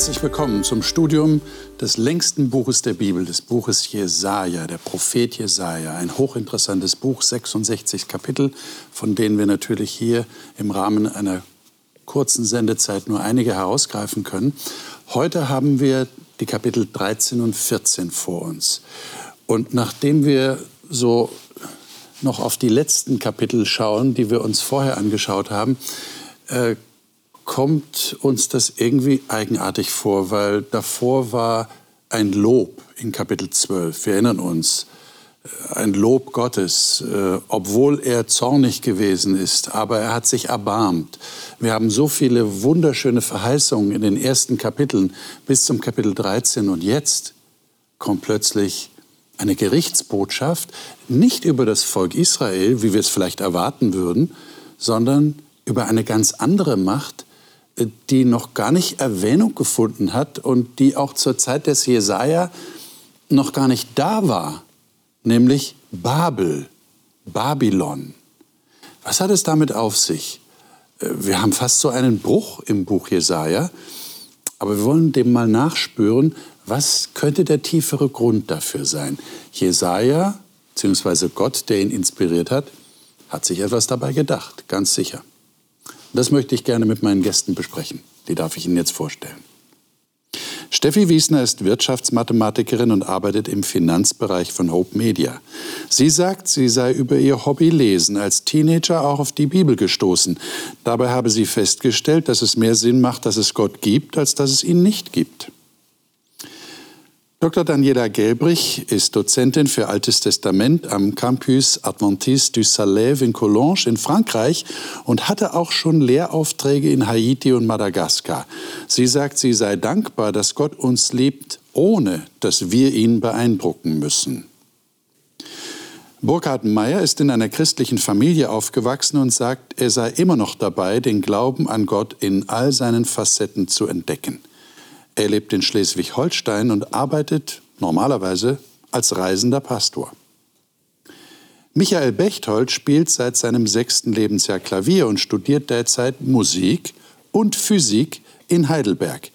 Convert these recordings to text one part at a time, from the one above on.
Herzlich willkommen zum Studium des längsten Buches der Bibel, des Buches Jesaja, der Prophet Jesaja. Ein hochinteressantes Buch, 66 Kapitel, von denen wir natürlich hier im Rahmen einer kurzen Sendezeit nur einige herausgreifen können. Heute haben wir die Kapitel 13 und 14 vor uns. Und nachdem wir so noch auf die letzten Kapitel schauen, die wir uns vorher angeschaut haben, äh, kommt uns das irgendwie eigenartig vor, weil davor war ein Lob in Kapitel 12. Wir erinnern uns, äh, ein Lob Gottes, äh, obwohl er zornig gewesen ist, aber er hat sich erbarmt. Wir haben so viele wunderschöne Verheißungen in den ersten Kapiteln bis zum Kapitel 13 und jetzt kommt plötzlich eine Gerichtsbotschaft, nicht über das Volk Israel, wie wir es vielleicht erwarten würden, sondern über eine ganz andere Macht, die noch gar nicht Erwähnung gefunden hat und die auch zur Zeit des Jesaja noch gar nicht da war, nämlich Babel, Babylon. Was hat es damit auf sich? Äh, wir haben fast so einen Bruch im Buch Jesaja, aber wir wollen dem mal nachspüren, was könnte der tiefere Grund dafür sein? Jesaja, beziehungsweise Gott, der ihn inspiriert hat, hat sich etwas dabei gedacht, ganz sicher. Das möchte ich gerne mit meinen Gästen besprechen. Die darf ich Ihnen jetzt vorstellen. Steffi Wiesner ist Wirtschaftsmathematikerin und arbeitet im Finanzbereich von Hope Media. Sie sagt, sie sei über ihr Hobby Lesen als Teenager auch auf die Bibel gestoßen. Dabei habe sie festgestellt, dass es mehr Sinn macht, dass es Gott gibt, als dass es ihn nicht gibt. Dr. Daniela Gelbrich ist Dozentin für Altes Testament am Campus Adventiste du Salève in Collonges in Frankreich und hatte auch schon Lehraufträge in Haiti und Madagaskar. Sie sagt, sie sei dankbar, dass Gott uns liebt, ohne dass wir ihn beeindrucken müssen. Burkhard Meyer ist in einer christlichen Familie aufgewachsen und sagt, er sei immer noch dabei, den Glauben an Gott in all seinen Facetten zu entdecken. Er lebt in Schleswig-Holstein und arbeitet normalerweise als reisender Pastor. Michael Bechtold spielt seit seinem sechsten Lebensjahr Klavier und studiert derzeit Musik und Physik in Heidelberg.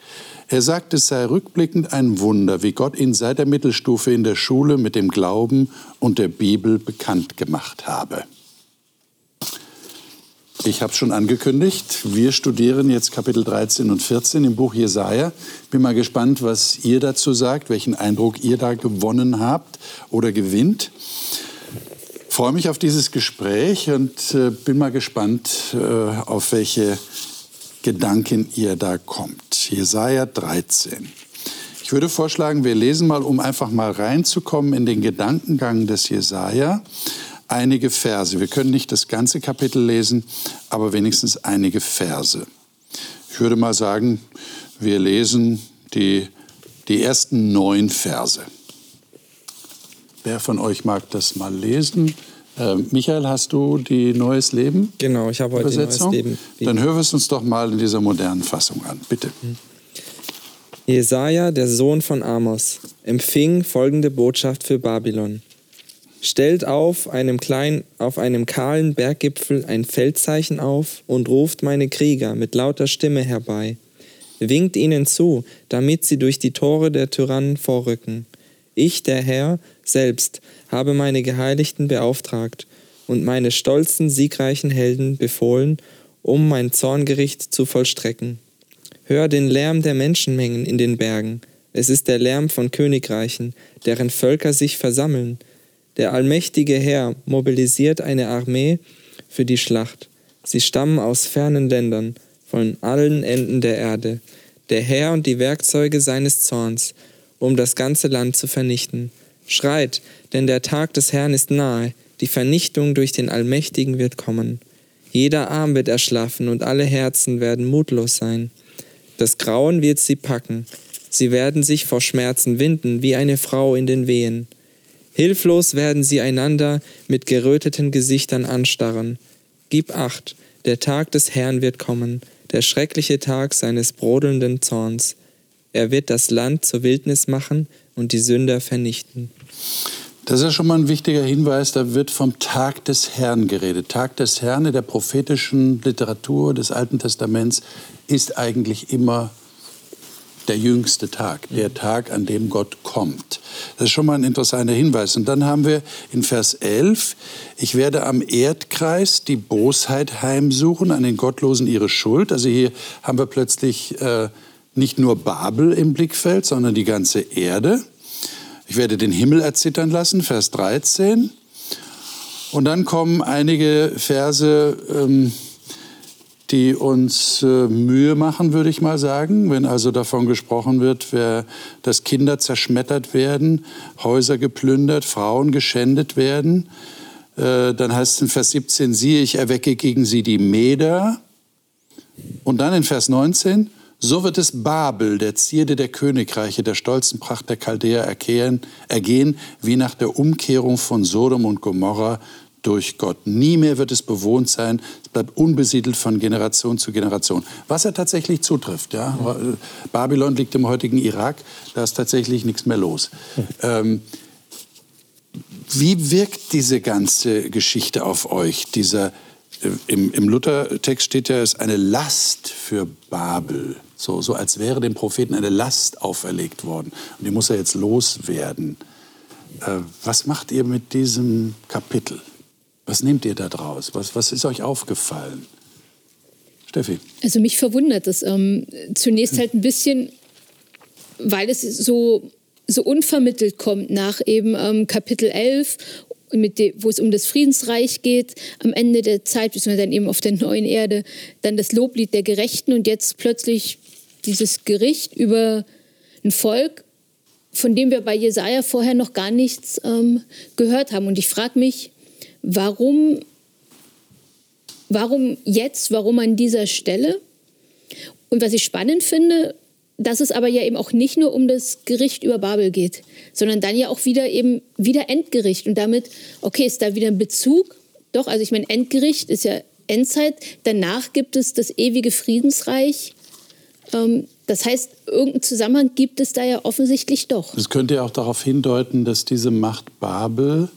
Er sagt, es sei rückblickend ein Wunder, wie Gott ihn seit der Mittelstufe in der Schule mit dem Glauben und der Bibel bekannt gemacht habe. Ich habe es schon angekündigt. Wir studieren jetzt Kapitel 13 und 14 im Buch Jesaja. Bin mal gespannt, was ihr dazu sagt, welchen Eindruck ihr da gewonnen habt oder gewinnt. Freue mich auf dieses Gespräch und äh, bin mal gespannt, äh, auf welche Gedanken ihr da kommt. Jesaja 13. Ich würde vorschlagen, wir lesen mal, um einfach mal reinzukommen in den Gedankengang des Jesaja einige Verse. Wir können nicht das ganze Kapitel lesen, aber wenigstens einige Verse. Ich würde mal sagen, wir lesen die, die ersten neun Verse. Wer von euch mag das mal lesen? Äh, Michael, hast du die Neues Leben? Genau, ich habe heute Übersetzung? Neues Leben. Dann hören wir es uns doch mal in dieser modernen Fassung an. Bitte. Jesaja, der Sohn von Amos, empfing folgende Botschaft für Babylon stellt auf einem kleinen, auf einem kahlen Berggipfel ein Feldzeichen auf und ruft meine Krieger mit lauter Stimme herbei. Winkt ihnen zu, damit sie durch die Tore der Tyrannen vorrücken. Ich, der Herr, selbst habe meine Geheiligten beauftragt und meine stolzen, siegreichen Helden befohlen, um mein Zorngericht zu vollstrecken. Hör den Lärm der Menschenmengen in den Bergen. Es ist der Lärm von Königreichen, deren Völker sich versammeln. Der allmächtige Herr mobilisiert eine Armee für die Schlacht. Sie stammen aus fernen Ländern, von allen Enden der Erde. Der Herr und die Werkzeuge seines Zorns, um das ganze Land zu vernichten. Schreit, denn der Tag des Herrn ist nahe, die Vernichtung durch den Allmächtigen wird kommen. Jeder Arm wird erschlaffen und alle Herzen werden mutlos sein. Das Grauen wird sie packen. Sie werden sich vor Schmerzen winden wie eine Frau in den Wehen. Hilflos werden sie einander mit geröteten Gesichtern anstarren. Gib acht, der Tag des Herrn wird kommen, der schreckliche Tag seines brodelnden Zorns. Er wird das Land zur Wildnis machen und die Sünder vernichten. Das ist schon mal ein wichtiger Hinweis, da wird vom Tag des Herrn geredet. Tag des Herrn in der prophetischen Literatur des Alten Testaments ist eigentlich immer der jüngste Tag, der Tag, an dem Gott kommt. Das ist schon mal ein interessanter Hinweis. Und dann haben wir in Vers 11, ich werde am Erdkreis die Bosheit heimsuchen, an den Gottlosen ihre Schuld. Also hier haben wir plötzlich äh, nicht nur Babel im Blickfeld, sondern die ganze Erde. Ich werde den Himmel erzittern lassen, Vers 13. Und dann kommen einige Verse, ähm, die uns äh, Mühe machen, würde ich mal sagen. Wenn also davon gesprochen wird, wer, dass Kinder zerschmettert werden, Häuser geplündert, Frauen geschändet werden, äh, dann heißt es in Vers 17, siehe, ich erwecke gegen sie die Meder. Und dann in Vers 19, so wird es Babel, der Zierde der Königreiche, der stolzen Pracht der Chaldäer ergehen, ergehen, wie nach der Umkehrung von Sodom und Gomorra durch Gott. Nie mehr wird es bewohnt sein. Es bleibt unbesiedelt von Generation zu Generation. Was ja tatsächlich zutrifft. Ja? Babylon liegt im heutigen Irak. Da ist tatsächlich nichts mehr los. Ähm, wie wirkt diese ganze Geschichte auf euch? Dieser, äh, Im, im Luther-Text steht ja, es ist eine Last für Babel. So, so als wäre dem Propheten eine Last auferlegt worden. Und die muss er jetzt loswerden. Äh, was macht ihr mit diesem Kapitel? Was nehmt ihr da draus? Was, was ist euch aufgefallen? Steffi. Also mich verwundert es ähm, zunächst halt ein bisschen, weil es so, so unvermittelt kommt nach eben ähm, Kapitel 11 dem, wo es um das Friedensreich geht, am Ende der Zeit, beziehungsweise dann eben auf der neuen Erde, dann das Loblied der Gerechten und jetzt plötzlich dieses Gericht über ein Volk, von dem wir bei Jesaja vorher noch gar nichts ähm, gehört haben. Und ich frage mich, warum, warum jetzt, warum an dieser Stelle? Und was ich spannend finde, dass es aber ja eben auch nicht nur um das Gericht über Babel geht, sondern dann ja auch wieder eben wieder Endgericht. Und damit, okay, ist da wieder ein Bezug? Doch, also ich meine, Endgericht ist ja Endzeit. Danach gibt es das ewige Friedensreich. Ähm, das heißt, irgendeinen Zusammenhang gibt es da ja offensichtlich doch. Das könnte ja auch darauf hindeuten, dass diese Macht Babel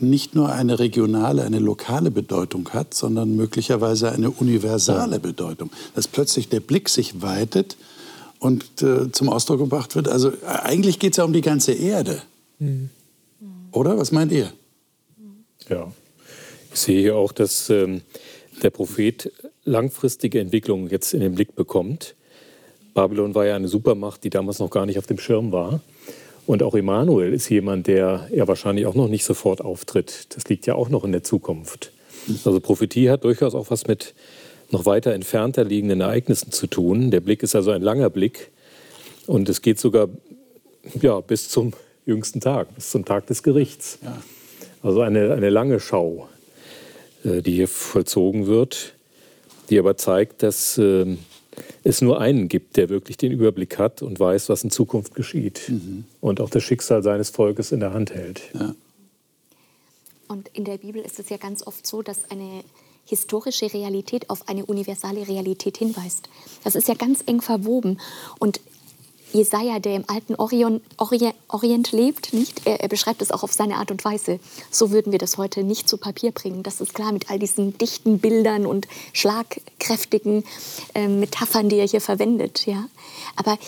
nicht nur eine regionale, eine lokale Bedeutung hat, sondern möglicherweise eine universale Bedeutung. Dass plötzlich der Blick sich weitet und äh, zum Ausdruck gebracht wird. Also äh, eigentlich geht es ja um die ganze Erde. Mhm. Oder? Was meint ihr? Ja, ich sehe hier auch, dass ähm, der Prophet langfristige Entwicklungen jetzt in den Blick bekommt. Babylon war ja eine Supermacht, die damals noch gar nicht auf dem Schirm war. Und auch Emanuel ist jemand, der ja wahrscheinlich auch noch nicht sofort auftritt. Das liegt ja auch noch in der Zukunft. Also Prophetie hat durchaus auch was mit noch weiter entfernter liegenden Ereignissen zu tun. Der Blick ist also ein langer Blick und es geht sogar ja, bis zum jüngsten Tag, bis zum Tag des Gerichts. Ja. Also eine, eine lange Schau, äh, die hier vollzogen wird, die aber zeigt, dass ähm, es nur einen gibt, der wirklich den Überblick hat und weiß, was in Zukunft geschieht mhm. und auch das Schicksal seines Volkes in der Hand hält. Ja. Und in der Bibel ist es ja ganz oft so, dass eine historische Realität auf eine universale Realität hinweist. Das ist ja ganz eng verwoben. Und Jesaja, der im alten Orion, Orient, Orient lebt, nicht? Er, er, beschreibt es auch auf seine Art und Weise. So würden wir das heute nicht zu Papier bringen. Das ist klar mit all diesen dichten Bildern und schlagkräftigen äh, Metaphern, die er hier verwendet. Ja? Aber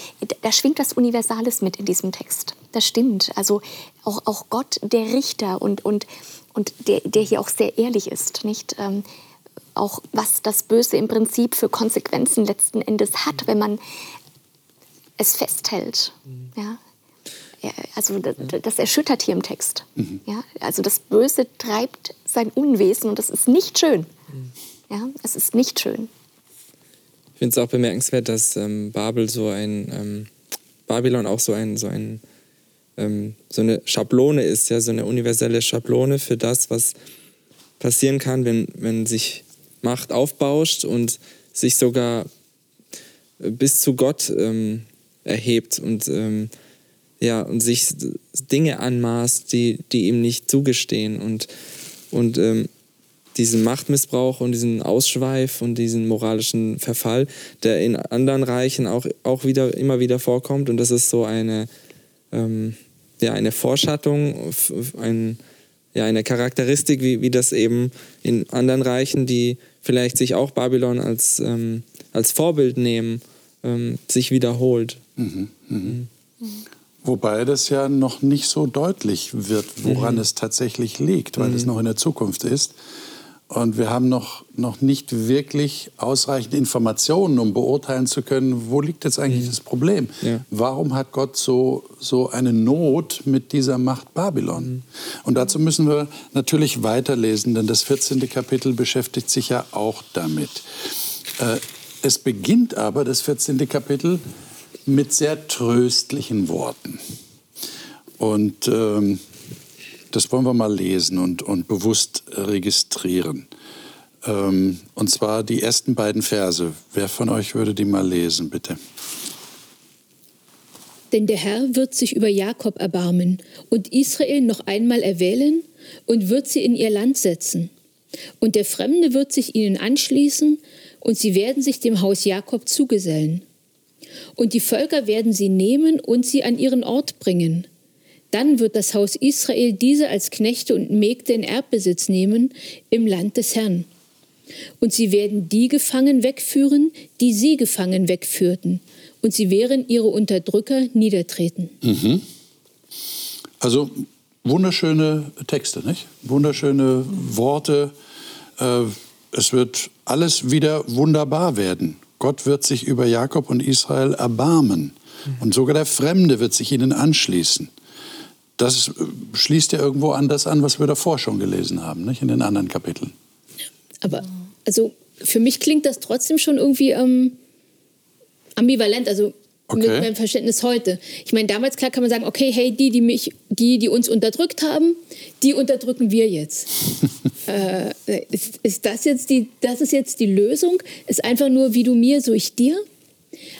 da schwingt was Universales mit in diesem Text. Das stimmt. Also auch, auch Gott, der Richter und, und, und der, der hier auch sehr ehrlich ist. Nicht? Ähm, auch was das Böse im Prinzip für Konsequenzen letzten Endes hat, wenn man es festhält. Mhm. Ja? Also das, erschüttert hier im Text. Mhm. Ja? Also das Böse treibt sein Unwesen und das ist nicht schön. Mhm. Ja? Es ist nicht schön. Ich finde es auch bemerkenswert, dass ähm, Babel so ein ähm, Babylon auch so ein, so ein ähm, so eine Schablone ist, ja, so eine universelle Schablone für das, was passieren kann, wenn, wenn sich Macht aufbauscht und sich sogar bis zu Gott ähm, erhebt und, ähm, ja, und sich Dinge anmaßt, die, die ihm nicht zugestehen. Und, und ähm, diesen Machtmissbrauch und diesen Ausschweif und diesen moralischen Verfall, der in anderen Reichen auch, auch wieder, immer wieder vorkommt. Und das ist so eine, ähm, ja, eine Vorschattung, ein, ja, eine Charakteristik, wie, wie das eben in anderen Reichen, die vielleicht sich auch Babylon als, ähm, als Vorbild nehmen, ähm, sich wiederholt. Mhm, mhm. Wobei das ja noch nicht so deutlich wird, woran mhm. es tatsächlich liegt, weil es mhm. noch in der Zukunft ist. Und wir haben noch, noch nicht wirklich ausreichend Informationen, um beurteilen zu können, wo liegt jetzt eigentlich mhm. das Problem? Ja. Warum hat Gott so, so eine Not mit dieser Macht Babylon? Mhm. Und dazu müssen wir natürlich weiterlesen, denn das 14. Kapitel beschäftigt sich ja auch damit. Äh, es beginnt aber, das 14. Kapitel, mit sehr tröstlichen Worten. Und ähm, das wollen wir mal lesen und, und bewusst registrieren. Ähm, und zwar die ersten beiden Verse. Wer von euch würde die mal lesen, bitte? Denn der Herr wird sich über Jakob erbarmen und Israel noch einmal erwählen und wird sie in ihr Land setzen. Und der Fremde wird sich ihnen anschließen und sie werden sich dem Haus Jakob zugesellen. Und die Völker werden sie nehmen und sie an ihren Ort bringen. Dann wird das Haus Israel diese als Knechte und Mägde in Erbbesitz nehmen im Land des Herrn. Und sie werden die gefangen wegführen, die sie gefangen wegführten. Und sie werden ihre Unterdrücker niedertreten. Mhm. Also wunderschöne Texte, nicht? Wunderschöne Worte. Äh, es wird alles wieder wunderbar werden. Gott wird sich über Jakob und Israel erbarmen. Und sogar der Fremde wird sich ihnen anschließen das schließt ja irgendwo an das an, was wir davor schon gelesen haben, nicht? in den anderen Kapiteln. Aber also für mich klingt das trotzdem schon irgendwie ähm, ambivalent, also okay. mit meinem Verständnis heute. Ich meine, damals klar kann man sagen, okay, hey, die, die mich, die, die uns unterdrückt haben, die unterdrücken wir jetzt. äh, ist, ist, das jetzt die, das ist jetzt die Lösung? Ist einfach nur wie du mir, so ich dir?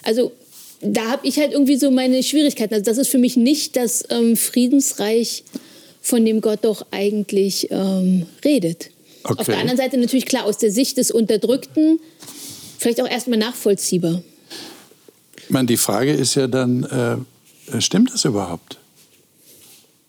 Also da habe ich halt irgendwie so meine Schwierigkeiten. Also das ist für mich nicht das ähm, Friedensreich, von dem Gott doch eigentlich ähm, redet. Okay. Auf der anderen Seite natürlich klar, aus der Sicht des Unterdrückten vielleicht auch erstmal nachvollziehbar. Ich meine, die Frage ist ja dann, äh, stimmt das überhaupt?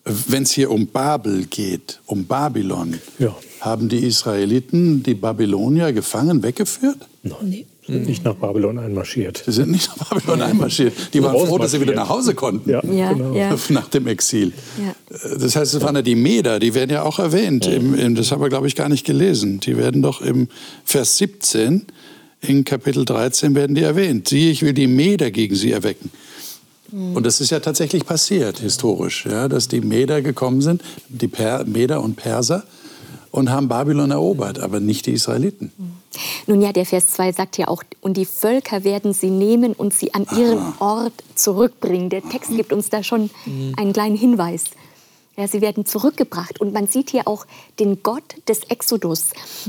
Wenn es hier um Babel geht, um Babylon, ja. haben die Israeliten die Babylonier gefangen weggeführt? Nein. Nee sind nicht nach Babylon einmarschiert. Sie sind nicht nach Babylon einmarschiert. Die waren froh, dass sie wieder nach Hause konnten. Ja, ja, genau. ja. Nach dem Exil. Ja. Das heißt, es waren ja die Meder, die werden ja auch erwähnt. Im, im, das haben wir, glaube ich, gar nicht gelesen. Die werden doch im Vers 17, in Kapitel 13 werden die erwähnt. Siehe, ich will die Meder gegen sie erwecken. Mhm. Und das ist ja tatsächlich passiert, historisch, ja, dass die Meder gekommen sind, die per Meder und Perser, und haben Babylon erobert, aber nicht die Israeliten. Nun ja, der Vers 2 sagt ja auch, und die Völker werden sie nehmen und sie an ihren Aha. Ort zurückbringen. Der Text gibt uns da schon mhm. einen kleinen Hinweis. Ja, sie werden zurückgebracht. Und man sieht hier auch den Gott des Exodus.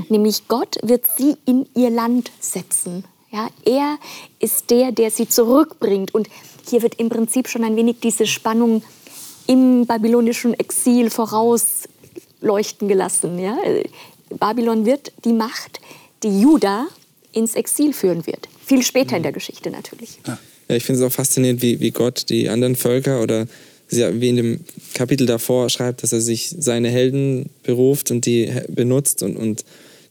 Nämlich Gott wird sie in ihr Land setzen. Ja, er ist der, der sie zurückbringt. Und hier wird im Prinzip schon ein wenig diese Spannung im babylonischen Exil vorausleuchten gelassen. Ja? Babylon wird die Macht, die Juda ins Exil führen wird. Viel später in der Geschichte natürlich. Ja, ich finde es auch faszinierend, wie, wie Gott die anderen Völker oder wie in dem Kapitel davor schreibt, dass er sich seine Helden beruft und die benutzt und, und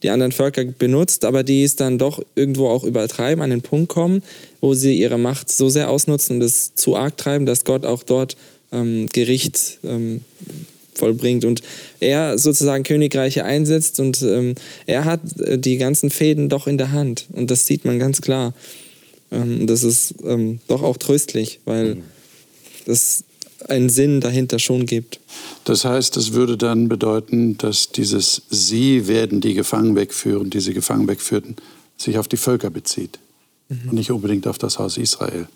die anderen Völker benutzt, aber die es dann doch irgendwo auch übertreiben, an den Punkt kommen, wo sie ihre Macht so sehr ausnutzen und es zu arg treiben, dass Gott auch dort ähm, Gericht ähm, vollbringt und er sozusagen Königreiche einsetzt und ähm, er hat äh, die ganzen Fäden doch in der Hand und das sieht man ganz klar. Ähm, das ist ähm, doch auch tröstlich, weil mhm. Es einen Sinn dahinter schon gibt. Das heißt, das würde dann bedeuten, dass dieses Sie werden die Gefangen wegführen, diese Gefangen wegführten, sich auf die Völker bezieht mhm. und nicht unbedingt auf das Haus Israel,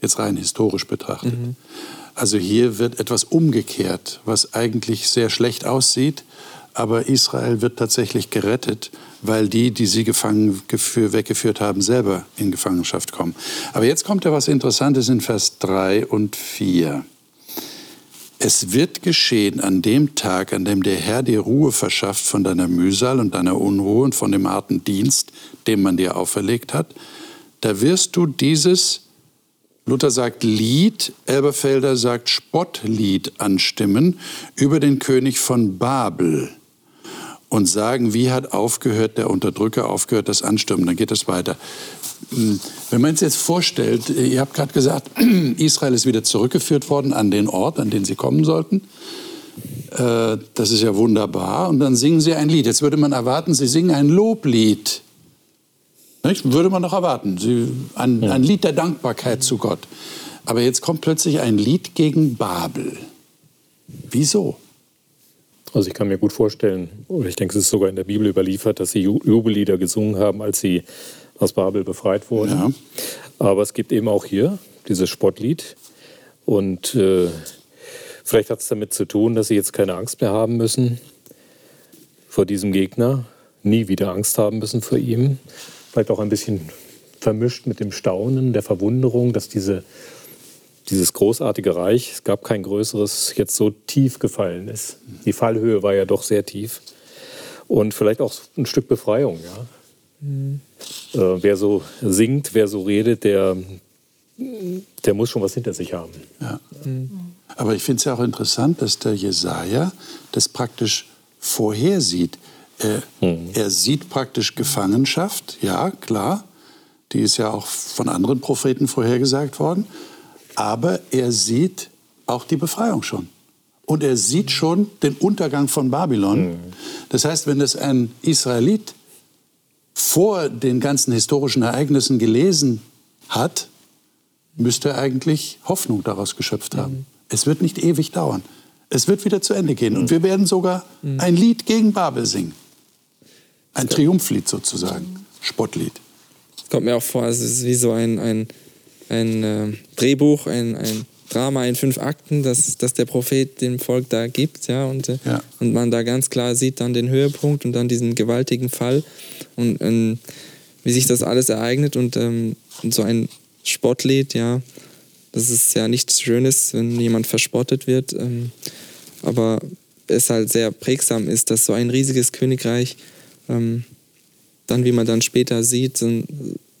jetzt rein historisch betrachtet. Mhm. Also hier wird etwas umgekehrt, was eigentlich sehr schlecht aussieht, aber Israel wird tatsächlich gerettet, weil die, die sie gefangen weggeführt haben, selber in Gefangenschaft kommen. Aber jetzt kommt ja was Interessantes in Vers 3 und 4. Es wird geschehen an dem Tag, an dem der Herr dir Ruhe verschafft von deiner Mühsal und deiner Unruhe und von dem harten Dienst, den man dir auferlegt hat, da wirst du dieses Luther sagt Lied, Elberfelder sagt Spottlied anstimmen über den König von Babel. Und sagen, wie hat aufgehört der Unterdrücker, aufgehört das Anstürmen. Dann geht das weiter. Hm, wenn man es jetzt vorstellt, ihr habt gerade gesagt, Israel ist wieder zurückgeführt worden an den Ort, an den sie kommen sollten. Äh, das ist ja wunderbar. Und dann singen sie ein Lied. Jetzt würde man erwarten, sie singen ein Loblied. Nicht? Würde man doch erwarten. Sie, ein, ein Lied der Dankbarkeit zu Gott. Aber jetzt kommt plötzlich ein Lied gegen Babel. Wieso? Also ich kann mir gut vorstellen, oder ich denke, es ist sogar in der Bibel überliefert, dass sie Jubellieder gesungen haben, als sie aus Babel befreit wurden. Ja. Aber es gibt eben auch hier dieses Spottlied. Und äh, vielleicht hat es damit zu tun, dass sie jetzt keine Angst mehr haben müssen vor diesem Gegner, nie wieder Angst haben müssen vor ihm. Vielleicht auch ein bisschen vermischt mit dem Staunen, der Verwunderung, dass diese dieses großartige Reich, es gab kein größeres, jetzt so tief gefallen ist. Die Fallhöhe war ja doch sehr tief. Und vielleicht auch ein Stück Befreiung, ja. Mhm. Äh, wer so singt, wer so redet, der, der muss schon was hinter sich haben. Ja. Mhm. Aber ich finde es ja auch interessant, dass der Jesaja das praktisch vorhersieht. Er, mhm. er sieht praktisch Gefangenschaft, ja, klar. Die ist ja auch von anderen Propheten vorhergesagt worden aber er sieht auch die Befreiung schon. Und er sieht schon den Untergang von Babylon. Mhm. Das heißt, wenn es ein Israelit vor den ganzen historischen Ereignissen gelesen hat, müsste er eigentlich Hoffnung daraus geschöpft haben. Mhm. Es wird nicht ewig dauern. Es wird wieder zu Ende gehen. Und wir werden sogar mhm. ein Lied gegen Babel singen. Ein Triumphlied sozusagen, Spottlied. Kommt mir auch vor, es ist wie so ein, ein ein äh, Drehbuch, ein, ein Drama in fünf Akten, das, das der Prophet dem Volk da gibt, ja und, äh, ja. und man da ganz klar sieht dann den Höhepunkt und dann diesen gewaltigen Fall und ähm, wie sich das alles ereignet und, ähm, und so ein Spottlied, ja, das ist ja nichts Schönes, wenn jemand verspottet wird, ähm, aber es halt sehr prägsam ist, dass so ein riesiges Königreich ähm, dann, wie man dann später sieht, so,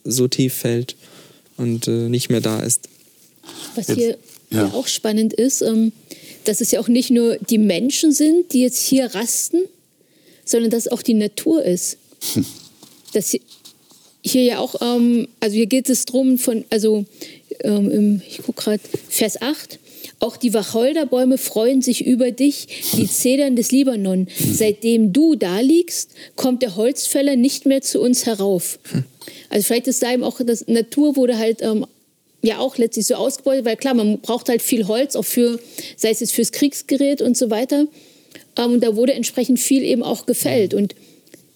so tief fällt und äh, nicht mehr da ist. Was hier ja. auch spannend ist, ähm, dass es ja auch nicht nur die Menschen sind, die jetzt hier rasten, sondern dass es auch die Natur ist. Hm. Dass hier ja auch, ähm, also hier geht es drum von, also ähm, ich gucke gerade, Vers 8, auch die Wacholderbäume freuen sich über dich, die Zedern des Libanon. Seitdem du da liegst, kommt der Holzfäller nicht mehr zu uns herauf. Also vielleicht ist da eben auch das Natur wurde halt ähm, ja auch letztlich so ausgebeutet, weil klar, man braucht halt viel Holz, auch für, sei es jetzt fürs Kriegsgerät und so weiter. Ähm, und da wurde entsprechend viel eben auch gefällt. Und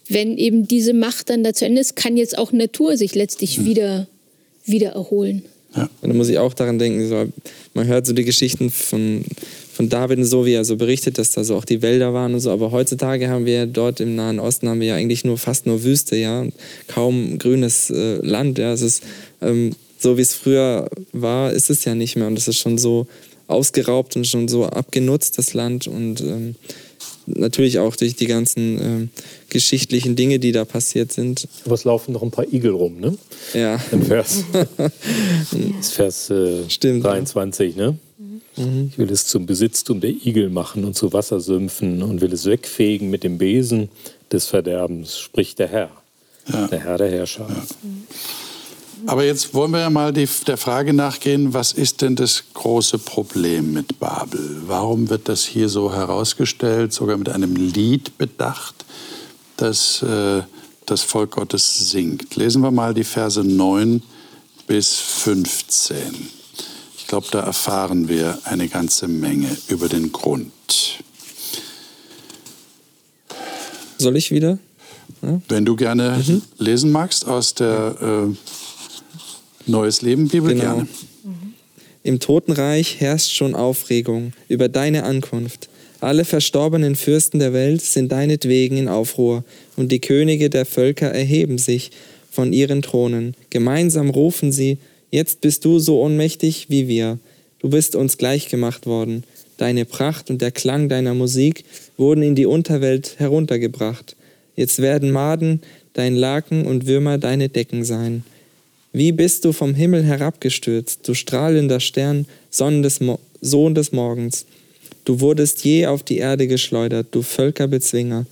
wenn eben diese Macht dann da zu Ende ist, kann jetzt auch Natur sich letztlich wieder, wieder erholen. Ja. Und da muss ich auch daran denken, so, man hört so die Geschichten von, von David und so, wie er so berichtet, dass da so auch die Wälder waren und so. Aber heutzutage haben wir dort im Nahen Osten haben wir ja eigentlich nur fast nur Wüste, ja, und kaum grünes äh, Land. Ja, es ist ähm, so wie es früher war, ist es ja nicht mehr und es ist schon so ausgeraubt und schon so abgenutzt das Land und ähm, natürlich auch durch die ganzen ähm, geschichtlichen Dinge, die da passiert sind. Aber es laufen noch ein paar Igel rum, ne? Ja. Im Vers, das Vers äh, Stimmt, 23, ja. ne? Mhm. Ich will es zum Besitztum der Igel machen und zu Wassersümpfen und will es wegfegen mit dem Besen des Verderbens, spricht der Herr, ja. der Herr der Herrscher. Ja. Aber jetzt wollen wir ja mal die, der Frage nachgehen, was ist denn das große Problem mit Babel? Warum wird das hier so herausgestellt, sogar mit einem Lied bedacht, das äh, das Volk Gottes singt? Lesen wir mal die Verse 9 bis 15. Ich glaube, da erfahren wir eine ganze Menge über den Grund. Soll ich wieder? Ja? Wenn du gerne mhm. lesen magst aus der äh, Neues Leben, Bibel genau. gerne. Im Totenreich herrscht schon Aufregung über deine Ankunft. Alle verstorbenen Fürsten der Welt sind deinetwegen in Aufruhr, und die Könige der Völker erheben sich von ihren Thronen. Gemeinsam rufen sie, Jetzt bist du so ohnmächtig wie wir. Du bist uns gleichgemacht worden. Deine Pracht und der Klang deiner Musik wurden in die Unterwelt heruntergebracht. Jetzt werden Maden dein Laken und Würmer deine Decken sein. Wie bist du vom Himmel herabgestürzt, du strahlender Stern, des, Sohn des Morgens. Du wurdest je auf die Erde geschleudert, du Völkerbezwinger.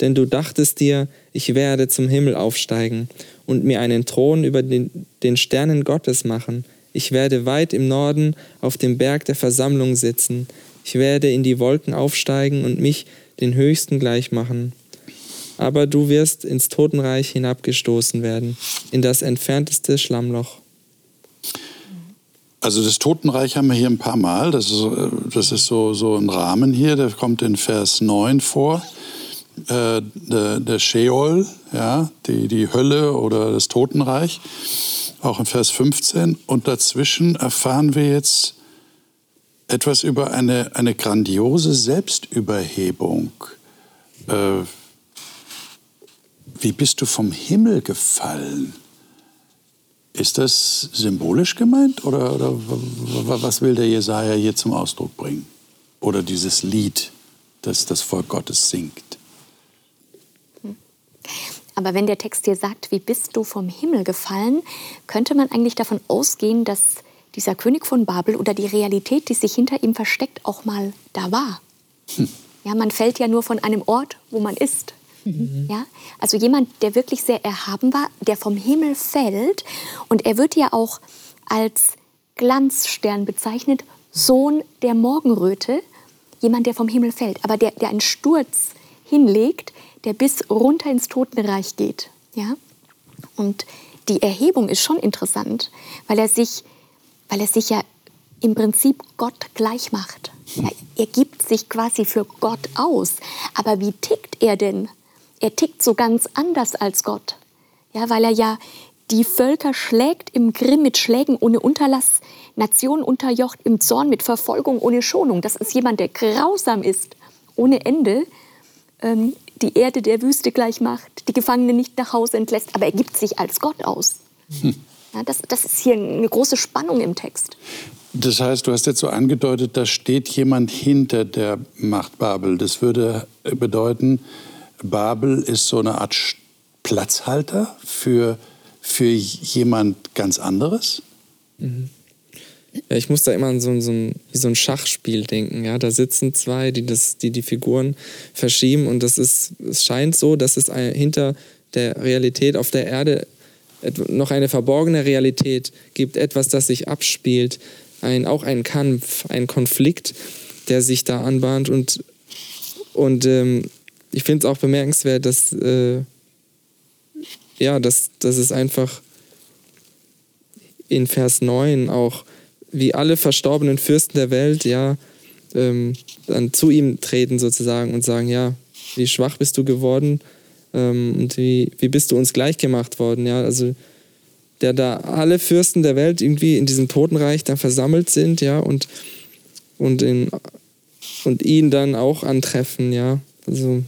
denn du dachtest dir, ich werde zum Himmel aufsteigen und mir einen Thron über den, den Sternen Gottes machen. Ich werde weit im Norden auf dem Berg der Versammlung sitzen. Ich werde in die Wolken aufsteigen und mich den Höchsten gleich machen. Aber du wirst ins Totenreich hinabgestoßen werden, in das entfernteste Schlammloch. Also das Totenreich haben wir hier ein paar Mal. Das ist, das ist so, so ein Rahmen hier, der kommt in Vers 9 vor. Äh, der, der Sheol, ja, die, die Hölle oder das Totenreich, auch in Vers 15. Und dazwischen erfahren wir jetzt etwas über eine, eine grandiose Selbstüberhebung. Äh, wie bist du vom Himmel gefallen? Ist das symbolisch gemeint oder, oder was will der Jesaja hier zum Ausdruck bringen? Oder dieses Lied, das das Volk Gottes singt? Aber wenn der Text hier sagt, wie bist du vom Himmel gefallen, könnte man eigentlich davon ausgehen, dass dieser König von Babel oder die Realität, die sich hinter ihm versteckt, auch mal da war. Hm. Ja, man fällt ja nur von einem Ort, wo man ist. Mhm. Ja, also jemand, der wirklich sehr erhaben war, der vom Himmel fällt und er wird ja auch als Glanzstern bezeichnet, Sohn der Morgenröte, jemand, der vom Himmel fällt, aber der, der einen Sturz hinlegt, der bis runter ins Totenreich geht. Ja? Und die Erhebung ist schon interessant, weil er sich, weil er sich ja im Prinzip Gott gleich macht. Ja, er gibt sich quasi für Gott aus. Aber wie tickt er denn? Er tickt so ganz anders als Gott. Ja, weil er ja die Völker schlägt im Grimm mit Schlägen ohne Unterlass, Nationen unterjocht im Zorn mit Verfolgung ohne Schonung. Das ist jemand, der grausam ist, ohne Ende, ähm, die Erde der Wüste gleich macht, die Gefangenen nicht nach Hause entlässt, aber er gibt sich als Gott aus. Hm. Ja, das, das ist hier eine große Spannung im Text. Das heißt, du hast jetzt so angedeutet, da steht jemand hinter der Macht Babel. Das würde bedeuten, Babel ist so eine Art Platzhalter für, für jemand ganz anderes? Mhm. Ja, ich muss da immer an so, so, ein, so ein Schachspiel denken. Ja? Da sitzen zwei, die, das, die die Figuren verschieben und das ist, es scheint so, dass es hinter der Realität auf der Erde noch eine verborgene Realität gibt, etwas, das sich abspielt, ein, auch ein Kampf, ein Konflikt, der sich da anbahnt. Und, und ähm, ich finde es auch bemerkenswert, dass, äh, ja, dass, dass es einfach in Vers 9 auch wie alle verstorbenen Fürsten der Welt, ja, ähm, dann zu ihm treten sozusagen und sagen, ja, wie schwach bist du geworden ähm, und wie, wie bist du uns gleichgemacht worden, ja, also der da alle Fürsten der Welt irgendwie in diesem Totenreich dann versammelt sind, ja, und, und, in, und ihn dann auch antreffen, ja, also.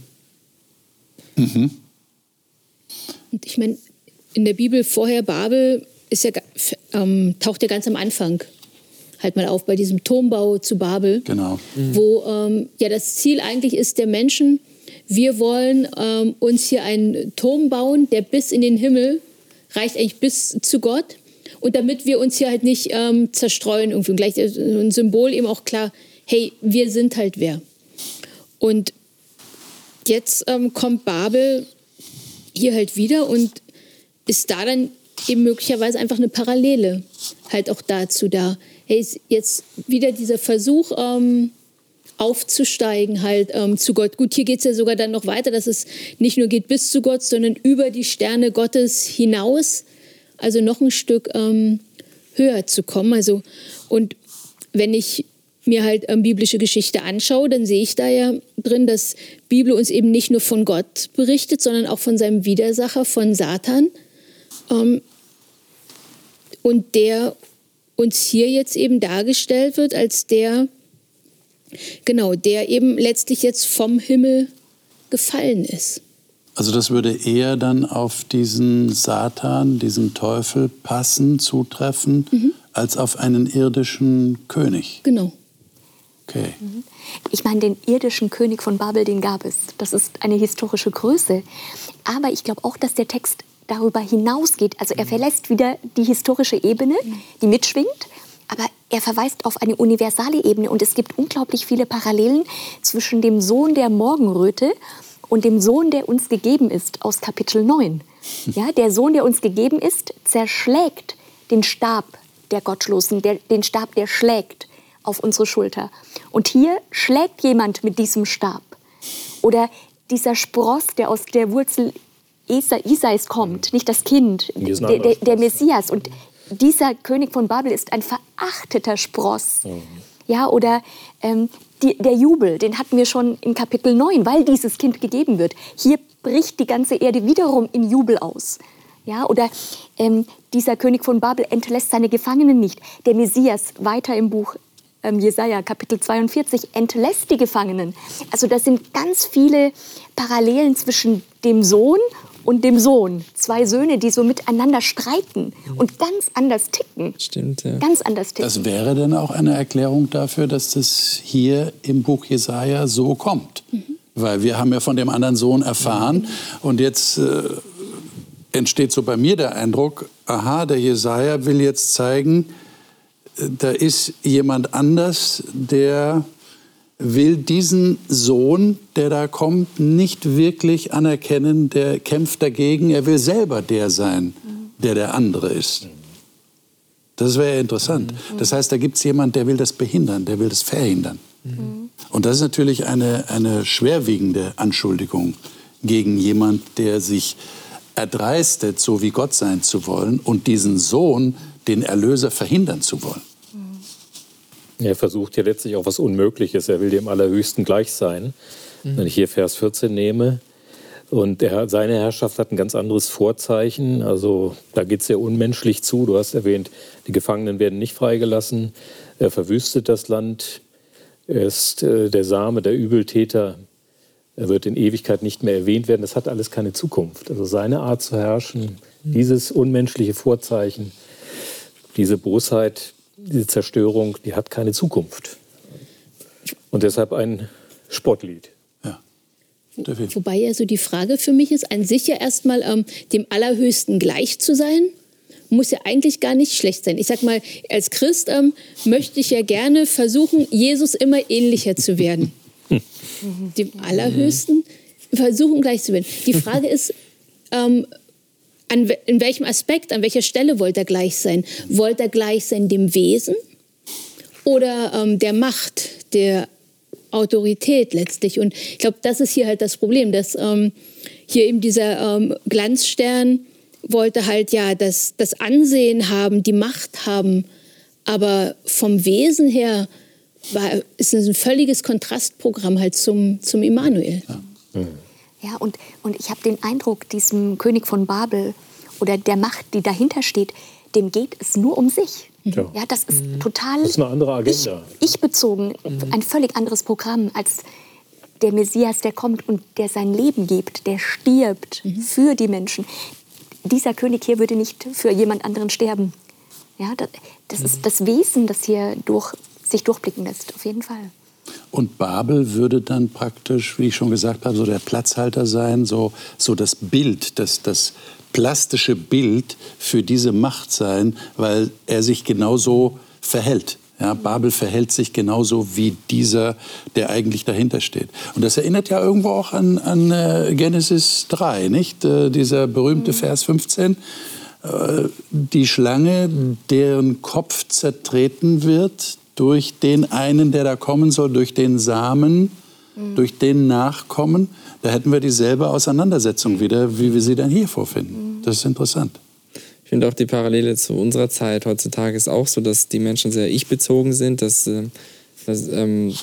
Mhm. Und ich meine, in der Bibel vorher Babel ist ja, ähm, taucht ja ganz am Anfang halt mal auf bei diesem Turmbau zu Babel, genau. mhm. wo ähm, ja das Ziel eigentlich ist der Menschen, wir wollen ähm, uns hier einen Turm bauen, der bis in den Himmel reicht eigentlich bis zu Gott. Und damit wir uns hier halt nicht ähm, zerstreuen, irgendwie gleich ein Symbol eben auch klar, hey, wir sind halt wer. Und jetzt ähm, kommt Babel hier halt wieder und ist da dann eben möglicherweise einfach eine Parallele halt auch dazu da hey, ist jetzt wieder dieser Versuch, ähm, aufzusteigen halt ähm, zu Gott. Gut, hier geht es ja sogar dann noch weiter, dass es nicht nur geht bis zu Gott, sondern über die Sterne Gottes hinaus, also noch ein Stück ähm, höher zu kommen. Also und wenn ich mir halt ähm, biblische Geschichte anschaue, dann sehe ich da ja drin, dass Bibel uns eben nicht nur von Gott berichtet, sondern auch von seinem Widersacher, von Satan. Ähm, und der uns hier jetzt eben dargestellt wird als der, genau, der eben letztlich jetzt vom Himmel gefallen ist. Also das würde eher dann auf diesen Satan, diesen Teufel passen, zutreffen, mhm. als auf einen irdischen König. Genau. Okay. Mhm. Ich meine, den irdischen König von Babel, den gab es. Das ist eine historische Größe. Aber ich glaube auch, dass der Text darüber hinausgeht. Also er verlässt wieder die historische Ebene, die mitschwingt, aber er verweist auf eine universale Ebene und es gibt unglaublich viele Parallelen zwischen dem Sohn der Morgenröte und dem Sohn, der uns gegeben ist, aus Kapitel 9. Ja, der Sohn, der uns gegeben ist, zerschlägt den Stab der Gottlosen, der, den Stab, der schlägt auf unsere Schulter. Und hier schlägt jemand mit diesem Stab. Oder dieser Spross, der aus der Wurzel Isais kommt, nicht das Kind, der, der, der, Messias. Und dieser König von Babel ist ein verachteter Spross. Mhm. Ja, oder ähm, die, der Jubel, den hatten wir schon in Kapitel 9, weil dieses Kind gegeben wird. Hier bricht die ganze Erde wiederum in Jubel aus. Ja, oder ähm, dieser König von Babel entlässt seine Gefangenen nicht. Der Messias, weiter im Buch ähm, Jesaja, Kapitel 42, entlässt die Gefangenen. Also das sind ganz viele Parallelen zwischen dem Sohn und dem Sohn. Zwei Söhne, die so miteinander streiten und ganz anders ticken. Stimmt, ja. Ganz anders ticken. Das wäre dann auch eine Erklärung dafür, dass das hier im Buch Jesaja so kommt. Mhm. Weil wir haben ja von dem anderen Sohn erfahren mhm. und jetzt äh, entsteht so bei mir der Eindruck, aha, der Jesaja will jetzt zeigen, äh, da ist jemand anders, der will diesen Sohn, der da kommt, nicht wirklich anerkennen, der kämpft dagegen, er will selber der sein, der der andere ist. Das wäre ja interessant. Das heißt, da gibt es jemanden, der will das behindern, der will das verhindern. Und das ist natürlich eine, eine schwerwiegende Anschuldigung gegen jemand, der sich erdreistet, so wie Gott sein zu wollen und diesen Sohn, den Erlöser, verhindern zu wollen. Er versucht ja letztlich auch was Unmögliches. Er will dem Allerhöchsten gleich sein. Mhm. Wenn ich hier Vers 14 nehme, und er, seine Herrschaft hat ein ganz anderes Vorzeichen. Also da geht es sehr unmenschlich zu. Du hast erwähnt, die Gefangenen werden nicht freigelassen. Er verwüstet das Land. Er ist äh, der Same der Übeltäter. Er wird in Ewigkeit nicht mehr erwähnt werden. Das hat alles keine Zukunft. Also seine Art zu herrschen, mhm. dieses unmenschliche Vorzeichen, diese Bosheit, diese Zerstörung, die hat keine Zukunft. Und deshalb ein Spottlied. Ja. Wobei ja so die Frage für mich ist, an sich ja erstmal ähm, dem Allerhöchsten gleich zu sein, muss ja eigentlich gar nicht schlecht sein. Ich sag mal, als Christ ähm, möchte ich ja gerne versuchen, Jesus immer ähnlicher zu werden. dem Allerhöchsten versuchen gleich zu werden. Die Frage ist, ähm, an, in welchem Aspekt, an welcher Stelle wollte er gleich sein? Wollte er gleich sein dem Wesen oder ähm, der Macht, der Autorität letztlich? Und ich glaube, das ist hier halt das Problem, dass ähm, hier eben dieser ähm, Glanzstern wollte halt ja das, das Ansehen haben, die Macht haben, aber vom Wesen her war, ist es ein völliges Kontrastprogramm halt zum, zum Immanuel. Ja. Mhm. Ja, und, und ich habe den Eindruck, diesem König von Babel oder der Macht, die dahinter steht, dem geht es nur um sich. Ja, ja das ist mhm. total. Das ist eine andere Agenda. Ich, ich bezogen, mhm. ein völlig anderes Programm als der Messias, der kommt und der sein Leben gibt, der stirbt mhm. für die Menschen. Dieser König hier würde nicht für jemand anderen sterben. Ja, das, das ist mhm. das Wesen, das hier durch, sich durchblicken lässt, auf jeden Fall. Und Babel würde dann praktisch, wie ich schon gesagt habe, so der Platzhalter sein, so, so das Bild, das, das plastische Bild für diese Macht sein, weil er sich genauso verhält. Ja, Babel verhält sich genauso wie dieser, der eigentlich dahinter steht. Und das erinnert ja irgendwo auch an, an äh, Genesis 3, nicht? Äh, dieser berühmte mhm. Vers 15. Äh, die Schlange, deren Kopf zertreten wird, durch den einen, der da kommen soll, durch den Samen, mhm. durch den Nachkommen, da hätten wir dieselbe Auseinandersetzung wieder, wie wir sie dann hier vorfinden. Mhm. Das ist interessant. Ich finde auch die Parallele zu unserer Zeit heutzutage ist auch so, dass die Menschen sehr ich-bezogen sind, dass, äh, dass, ähm,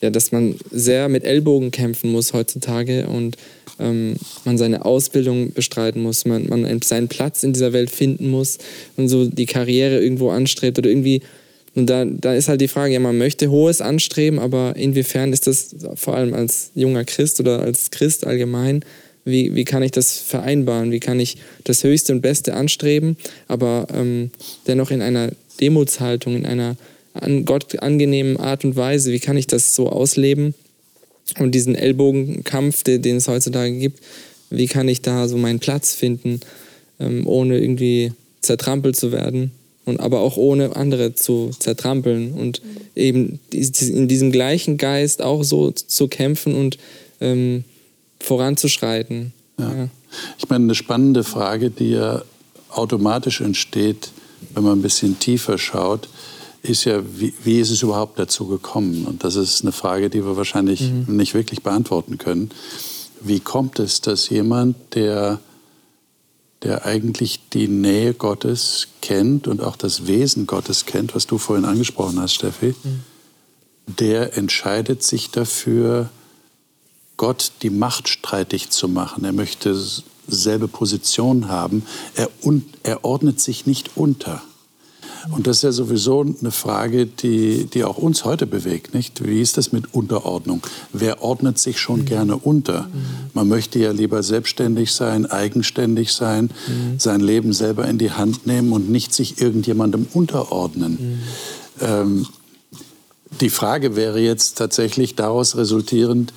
ja, dass man sehr mit Ellbogen kämpfen muss heutzutage und ähm, man seine Ausbildung bestreiten muss, man, man seinen Platz in dieser Welt finden muss und so die Karriere irgendwo anstrebt oder irgendwie und da, da ist halt die Frage, ja, man möchte Hohes anstreben, aber inwiefern ist das vor allem als junger Christ oder als Christ allgemein, wie, wie kann ich das vereinbaren? Wie kann ich das Höchste und Beste anstreben, aber ähm, dennoch in einer Demutshaltung, in einer an Gott angenehmen Art und Weise, wie kann ich das so ausleben? Und diesen Ellbogenkampf, den, den es heutzutage gibt, wie kann ich da so meinen Platz finden, ähm, ohne irgendwie zertrampelt zu werden? Und aber auch ohne andere zu zertrampeln und mhm. eben in diesem gleichen Geist auch so zu kämpfen und ähm, voranzuschreiten. Ja. Ja. Ich meine, eine spannende Frage, die ja automatisch entsteht, wenn man ein bisschen tiefer schaut, ist ja, wie, wie ist es überhaupt dazu gekommen? Und das ist eine Frage, die wir wahrscheinlich mhm. nicht wirklich beantworten können. Wie kommt es, dass jemand, der, der eigentlich die Nähe Gottes kennt und auch das Wesen Gottes kennt, was du vorhin angesprochen hast, Steffi, mhm. der entscheidet sich dafür, Gott die Macht streitig zu machen. Er möchte selbe Position haben. Er, er ordnet sich nicht unter. Und das ist ja sowieso eine Frage, die, die auch uns heute bewegt. Nicht? Wie ist das mit Unterordnung? Wer ordnet sich schon mhm. gerne unter? Mhm. Man möchte ja lieber selbstständig sein, eigenständig sein, mhm. sein Leben selber in die Hand nehmen und nicht sich irgendjemandem unterordnen. Mhm. Ähm, die Frage wäre jetzt tatsächlich daraus resultierend,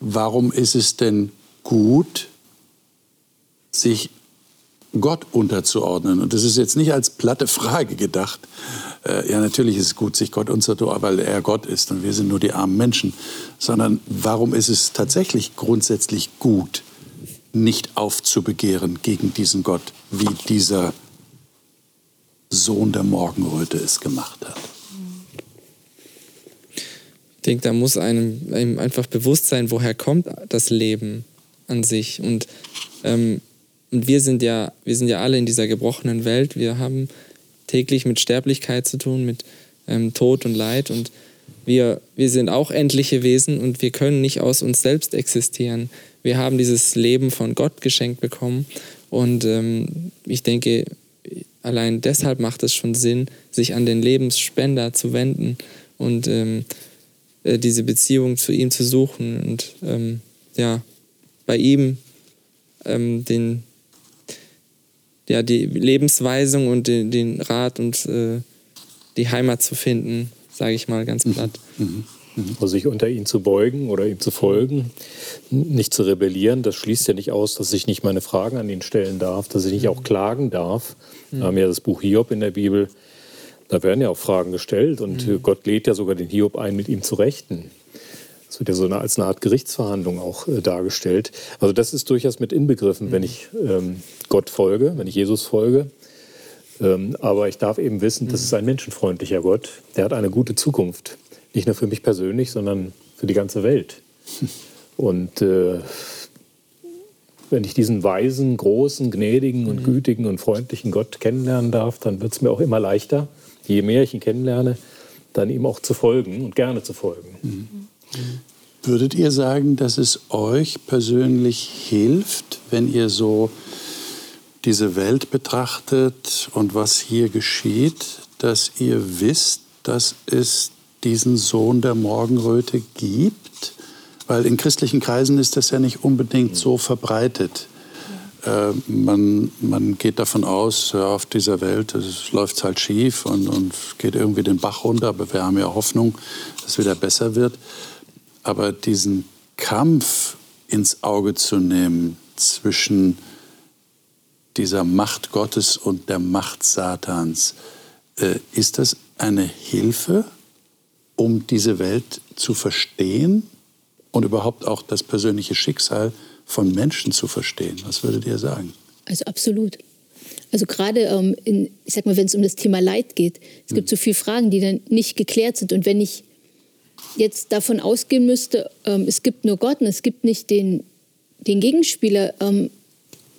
warum ist es denn gut, sich Gott unterzuordnen. Und das ist jetzt nicht als platte Frage gedacht. Äh, ja, natürlich ist es gut, sich Gott unterzuordnen, weil er Gott ist und wir sind nur die armen Menschen. Sondern warum ist es tatsächlich grundsätzlich gut, nicht aufzubegehren gegen diesen Gott, wie dieser Sohn der Morgenröte es gemacht hat? Ich denke, da muss einem, einem einfach bewusst sein, woher kommt das Leben an sich. Und ähm, und wir sind ja, wir sind ja alle in dieser gebrochenen Welt. Wir haben täglich mit Sterblichkeit zu tun, mit ähm, Tod und Leid. Und wir, wir sind auch endliche Wesen und wir können nicht aus uns selbst existieren. Wir haben dieses Leben von Gott geschenkt bekommen. Und ähm, ich denke, allein deshalb macht es schon Sinn, sich an den Lebensspender zu wenden und ähm, äh, diese Beziehung zu ihm zu suchen und ähm, ja, bei ihm ähm, den, ja, die Lebensweisung und den, den Rat und äh, die Heimat zu finden, sage ich mal ganz mhm. platt. Mhm. Mhm. Also sich unter ihn zu beugen oder ihm zu folgen, nicht zu rebellieren, das schließt ja nicht aus, dass ich nicht meine Fragen an ihn stellen darf, dass ich nicht auch klagen darf. Wir haben ja das Buch Hiob in der Bibel, da werden ja auch Fragen gestellt und. Gott lädt ja sogar den Hiob ein, mit ihm zu rechten. Das wird ja so eine, als eine Art Gerichtsverhandlung auch äh, dargestellt. Also das ist durchaus mit inbegriffen, mhm. wenn ich ähm, Gott folge, wenn ich Jesus folge. Ähm, aber ich darf eben wissen, mhm. das ist ein menschenfreundlicher Gott. Der hat eine gute Zukunft. Nicht nur für mich persönlich, sondern für die ganze Welt. Und äh, wenn ich diesen weisen, großen, gnädigen und mhm. gütigen und freundlichen Gott kennenlernen darf, dann wird es mir auch immer leichter, je mehr ich ihn kennenlerne, dann ihm auch zu folgen und gerne zu folgen. Mhm. Würdet ihr sagen, dass es euch persönlich hilft, wenn ihr so diese Welt betrachtet und was hier geschieht, dass ihr wisst, dass es diesen Sohn der Morgenröte gibt? Weil in christlichen Kreisen ist das ja nicht unbedingt so verbreitet. Äh, man, man geht davon aus, ja, auf dieser Welt läuft es halt schief und, und geht irgendwie den Bach runter, aber wir haben ja Hoffnung, dass es wieder besser wird. Aber diesen Kampf ins Auge zu nehmen zwischen dieser Macht Gottes und der Macht Satans, äh, ist das eine Hilfe, um diese Welt zu verstehen und überhaupt auch das persönliche Schicksal von Menschen zu verstehen? Was würdet ihr sagen? Also absolut. Also gerade, ähm, in, ich sag mal, wenn es um das Thema Leid geht, es gibt hm. so viele Fragen, die dann nicht geklärt sind. Und wenn ich jetzt davon ausgehen müsste, ähm, es gibt nur Gott und es gibt nicht den, den Gegenspieler, ähm,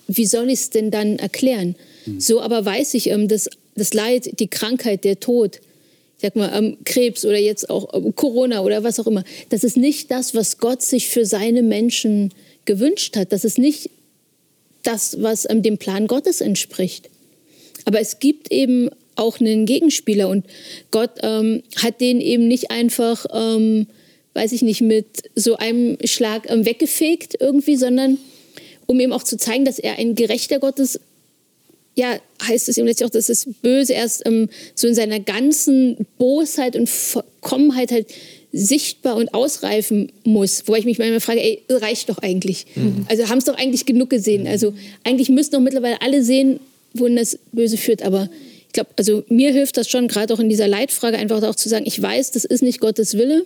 wie soll ich es denn dann erklären? Mhm. So aber weiß ich, ähm, dass das Leid, die Krankheit, der Tod, ich sag mal, ähm, Krebs oder jetzt auch ähm, Corona oder was auch immer, das ist nicht das, was Gott sich für seine Menschen gewünscht hat. Das ist nicht das, was ähm, dem Plan Gottes entspricht. Aber es gibt eben auch einen Gegenspieler. Und Gott ähm, hat den eben nicht einfach, ähm, weiß ich nicht, mit so einem Schlag ähm, weggefegt irgendwie, sondern um ihm auch zu zeigen, dass er ein gerechter Gott ist. Ja, heißt es eben letztlich auch, dass das Böse erst ähm, so in seiner ganzen Bosheit und Vollkommenheit halt sichtbar und ausreifen muss. Wobei ich mich manchmal frage, ey, reicht doch eigentlich. Mhm. Also haben es doch eigentlich genug gesehen. Also eigentlich müssten doch mittlerweile alle sehen, wohin das Böse führt. Aber ich glaube, also mir hilft das schon, gerade auch in dieser Leitfrage, einfach auch zu sagen, ich weiß, das ist nicht Gottes Wille.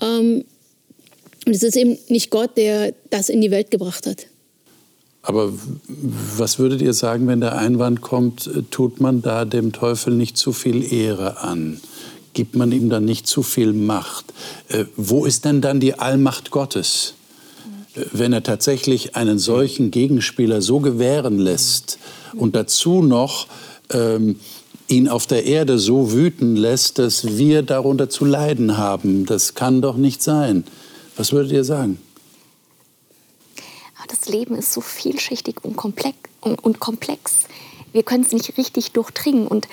Ähm, Und es ist eben nicht Gott, der das in die Welt gebracht hat. Aber was würdet ihr sagen, wenn der Einwand kommt, äh, tut man da dem Teufel nicht zu viel Ehre an? Gibt man ihm dann nicht zu viel Macht? Äh, wo ist denn dann die Allmacht Gottes? Äh, wenn er tatsächlich einen solchen Gegenspieler so gewähren lässt und dazu noch ähm, ihn auf der Erde so wüten lässt, dass wir darunter zu leiden haben, das kann doch nicht sein. Was würdet ihr sagen? das Leben ist so vielschichtig und komplex. Und, und komplex. Wir können es nicht richtig durchdringen. Und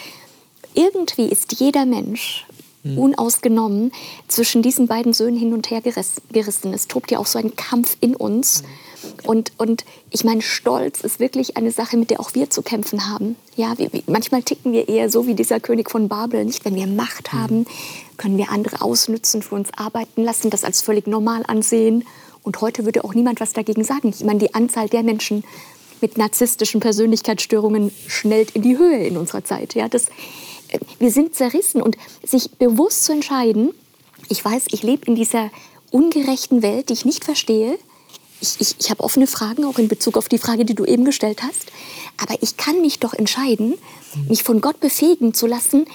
irgendwie ist jeder Mensch mhm. unausgenommen zwischen diesen beiden Söhnen hin und her gerissen. Es tobt ja auch so ein Kampf in uns. Mhm. Und, und ich meine, Stolz ist wirklich eine Sache, mit der auch wir zu kämpfen haben. Ja, wir, manchmal ticken wir eher so wie dieser König von Babel. Nicht, wenn wir Macht haben, können wir andere ausnützen, für uns arbeiten lassen, das als völlig normal ansehen. Und heute würde auch niemand was dagegen sagen. Ich meine, die Anzahl der Menschen mit narzisstischen Persönlichkeitsstörungen schnellt in die Höhe in unserer Zeit. Ja, das, äh, wir sind zerrissen und sich bewusst zu entscheiden, ich weiß, ich lebe in dieser ungerechten Welt, die ich nicht verstehe. Ich, ich, ich habe offene Fragen, auch in Bezug auf die Frage, die du eben gestellt hast. Aber ich kann mich doch entscheiden, mich von Gott befähigen zu lassen,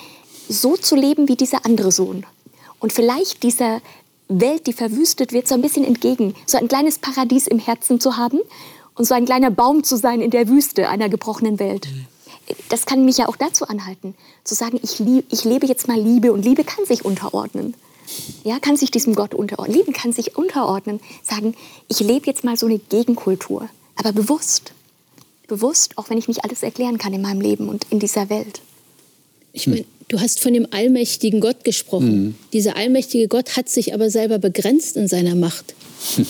so zu leben wie dieser andere Sohn. Und vielleicht dieser Welt, die verwüstet wird, so ein bisschen entgegen. So ein kleines Paradies im Herzen zu haben und so ein kleiner Baum zu sein in der Wüste einer gebrochenen Welt. Das kann mich ja auch dazu anhalten, zu sagen, ich, lieb, ich lebe jetzt mal Liebe und Liebe kann sich unterordnen. Ja, kann sich diesem Gott unterordnen. Lieben kann sich unterordnen. Sagen, ich lebe jetzt mal so eine Gegenkultur, aber bewusst. Bewusst, auch wenn ich nicht alles erklären kann in meinem Leben und in dieser Welt. Ich meine, Du hast von dem allmächtigen Gott gesprochen. Mhm. Dieser allmächtige Gott hat sich aber selber begrenzt in seiner Macht. Hm.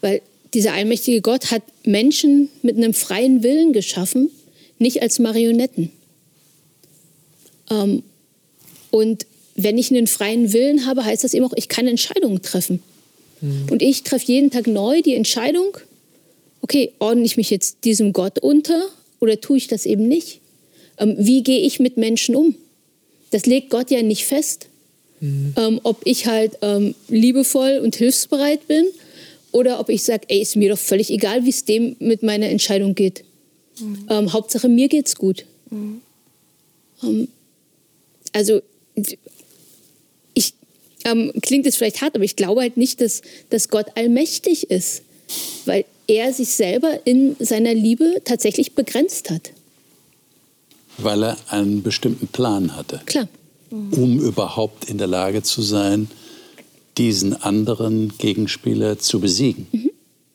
Weil dieser allmächtige Gott hat Menschen mit einem freien Willen geschaffen, nicht als Marionetten. Ähm, und wenn ich einen freien Willen habe, heißt das eben auch, ich kann Entscheidungen treffen. Mhm. Und ich treffe jeden Tag neu die Entscheidung, okay, ordne ich mich jetzt diesem Gott unter oder tue ich das eben nicht? Ähm, wie gehe ich mit Menschen um? das legt Gott ja nicht fest, mhm. ähm, ob ich halt ähm, liebevoll und hilfsbereit bin oder ob ich sage, ey, ist mir doch völlig egal, wie es dem mit meiner Entscheidung geht. Mhm. Ähm, Hauptsache, mir geht's gut. Mhm. Ähm, also, ähm, klingt es vielleicht hart, aber ich glaube halt nicht, dass, dass Gott allmächtig ist, weil er sich selber in seiner Liebe tatsächlich begrenzt hat. Weil er einen bestimmten Plan hatte. Klar. Um überhaupt in der Lage zu sein, diesen anderen Gegenspieler zu besiegen.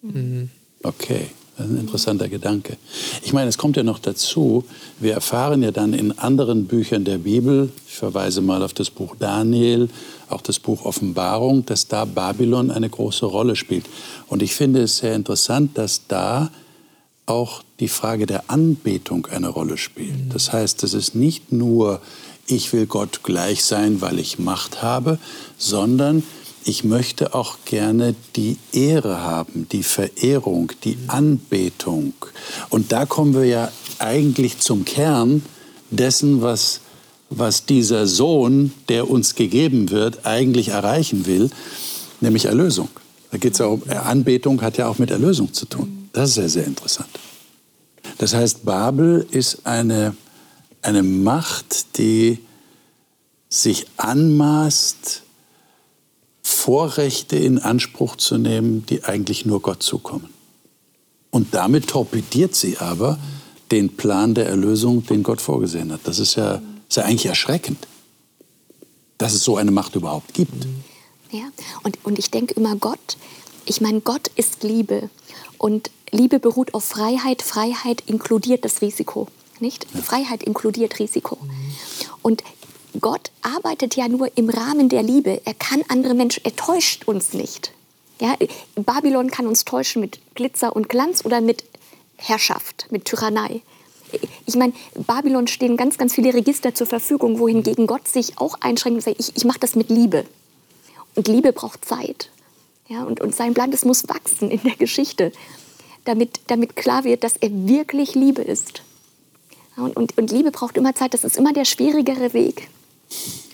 Mhm. Okay, das ist ein interessanter Gedanke. Ich meine, es kommt ja noch dazu, wir erfahren ja dann in anderen Büchern der Bibel, ich verweise mal auf das Buch Daniel, auch das Buch Offenbarung, dass da Babylon eine große Rolle spielt. Und ich finde es sehr interessant, dass da auch die Frage der Anbetung eine Rolle spielt. Das heißt, es ist nicht nur, ich will Gott gleich sein, weil ich Macht habe, sondern ich möchte auch gerne die Ehre haben, die Verehrung, die Anbetung. Und da kommen wir ja eigentlich zum Kern dessen, was, was dieser Sohn, der uns gegeben wird, eigentlich erreichen will, nämlich Erlösung. Da geht es ja um, Anbetung hat ja auch mit Erlösung zu tun. Das ist ja sehr interessant. Das heißt, Babel ist eine, eine Macht, die sich anmaßt, Vorrechte in Anspruch zu nehmen, die eigentlich nur Gott zukommen. Und damit torpediert sie aber den Plan der Erlösung, den Gott vorgesehen hat. Das ist ja, ist ja eigentlich erschreckend, dass es so eine Macht überhaupt gibt. Ja, und, und ich denke immer, Gott, ich meine, Gott ist Liebe. Und Liebe beruht auf Freiheit. Freiheit inkludiert das Risiko. Nicht? Freiheit inkludiert Risiko. Und Gott arbeitet ja nur im Rahmen der Liebe. Er kann andere Menschen, er täuscht uns nicht. Ja, Babylon kann uns täuschen mit Glitzer und Glanz oder mit Herrschaft, mit Tyrannei. Ich meine, Babylon stehen ganz, ganz viele Register zur Verfügung, wohingegen Gott sich auch einschränkt und sagt, ich, ich mache das mit Liebe. Und Liebe braucht Zeit. Ja, und, und sein Plan, das muss wachsen in der Geschichte, damit, damit klar wird, dass er wirklich Liebe ist. Und, und, und Liebe braucht immer Zeit, das ist immer der schwierigere Weg,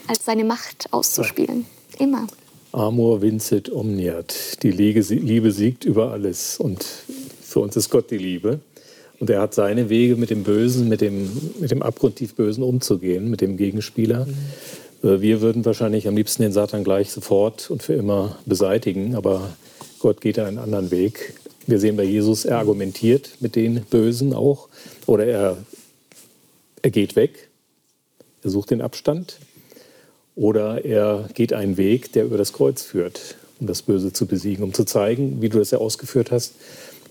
als seine Macht auszuspielen. Immer. Amor vincit omniat. Die Liebe siegt über alles. Und für uns ist Gott die Liebe. Und er hat seine Wege mit dem Bösen, mit dem, mit dem abgrundtief Bösen umzugehen, mit dem Gegenspieler. Mhm. Wir würden wahrscheinlich am liebsten den Satan gleich sofort und für immer beseitigen, aber Gott geht einen anderen Weg. Wir sehen bei Jesus, er argumentiert mit den Bösen auch oder er, er geht weg, er sucht den Abstand oder er geht einen Weg, der über das Kreuz führt, um das Böse zu besiegen, um zu zeigen, wie du das ja ausgeführt hast,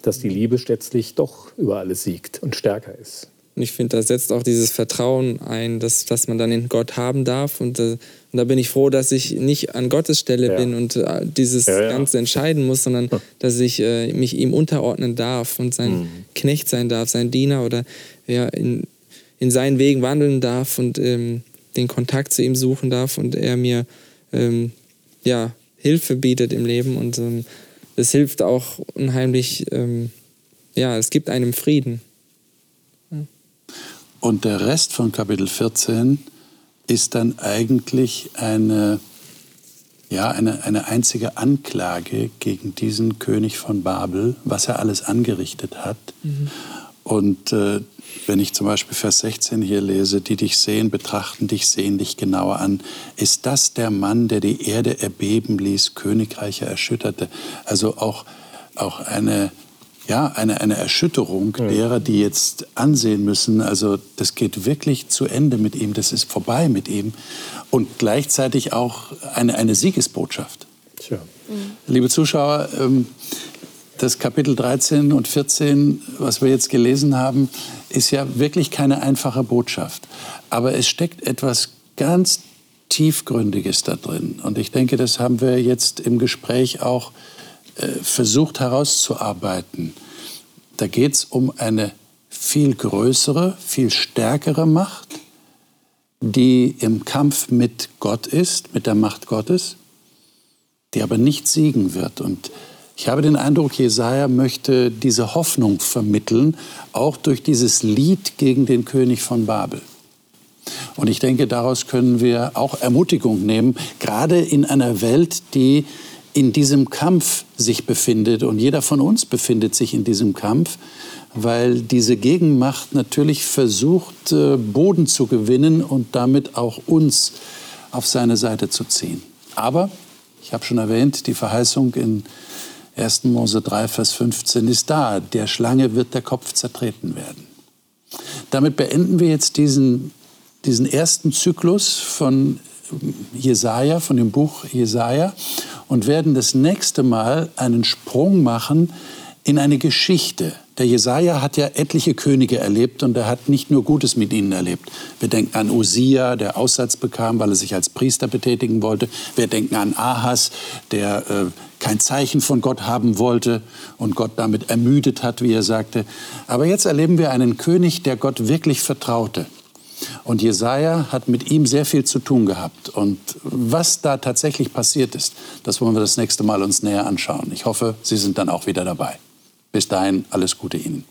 dass die Liebe letztlich doch über alles siegt und stärker ist. Und ich finde, da setzt auch dieses Vertrauen ein, dass, dass man dann in Gott haben darf. Und, äh, und da bin ich froh, dass ich nicht an Gottes Stelle ja. bin und äh, dieses ja, ja. Ganze entscheiden muss, sondern dass ich äh, mich ihm unterordnen darf und sein mhm. Knecht sein darf, sein Diener oder ja, in, in seinen Wegen wandeln darf und ähm, den Kontakt zu ihm suchen darf und er mir ähm, ja, Hilfe bietet im Leben. Und ähm, das hilft auch unheimlich, ähm, ja, es gibt einem Frieden. Und der Rest von Kapitel 14 ist dann eigentlich eine, ja, eine, eine einzige Anklage gegen diesen König von Babel, was er alles angerichtet hat. Mhm. Und äh, wenn ich zum Beispiel Vers 16 hier lese, die dich sehen, betrachten dich, sehen dich genauer an. Ist das der Mann, der die Erde erbeben ließ, Königreiche erschütterte? Also auch, auch eine, ja, eine, eine Erschütterung mhm. derer, die jetzt ansehen müssen, also das geht wirklich zu Ende mit ihm, das ist vorbei mit ihm. Und gleichzeitig auch eine, eine Siegesbotschaft. Tja. Mhm. Liebe Zuschauer, ähm, das Kapitel 13 und 14, was wir jetzt gelesen haben, ist ja wirklich keine einfache Botschaft. Aber es steckt etwas ganz Tiefgründiges da drin. Und ich denke, das haben wir jetzt im Gespräch auch äh, versucht herauszuarbeiten. Da geht es um eine viel größere, viel stärkere Macht, die im Kampf mit Gott ist, mit der Macht Gottes, die aber nicht siegen wird. Und ich habe den Eindruck, Jesaja möchte diese Hoffnung vermitteln, auch durch dieses Lied gegen den König von Babel. Und ich denke, daraus können wir auch Ermutigung nehmen, gerade in einer Welt, die in diesem Kampf sich befindet. Und jeder von uns befindet sich in diesem Kampf, weil diese Gegenmacht natürlich versucht, äh, Boden zu gewinnen und damit auch uns auf seine Seite zu ziehen. Aber, ich habe schon erwähnt, die Verheißung in 1. Mose 3, Vers 15 ist da. Der Schlange wird der Kopf zertreten werden. Damit beenden wir jetzt diesen, diesen ersten Zyklus von Jesaja, von dem Buch Jesaja und werden das nächste Mal einen Sprung machen in eine Geschichte. Der Jesaja hat ja etliche Könige erlebt und er hat nicht nur Gutes mit ihnen erlebt. Wir denken an Usia, der Aussatz bekam, weil er sich als Priester betätigen wollte. Wir denken an Ahas, der äh, kein Zeichen von Gott haben wollte und Gott damit ermüdet hat, wie er sagte. Aber jetzt erleben wir einen König, der Gott wirklich vertraute. Und Jesaja hat mit ihm sehr viel zu tun gehabt. Und was da tatsächlich passiert ist, das wollen wir das nächste Mal uns näher anschauen. Ich hoffe, Sie sind dann auch wieder dabei. Bis dahin alles Gute Ihnen.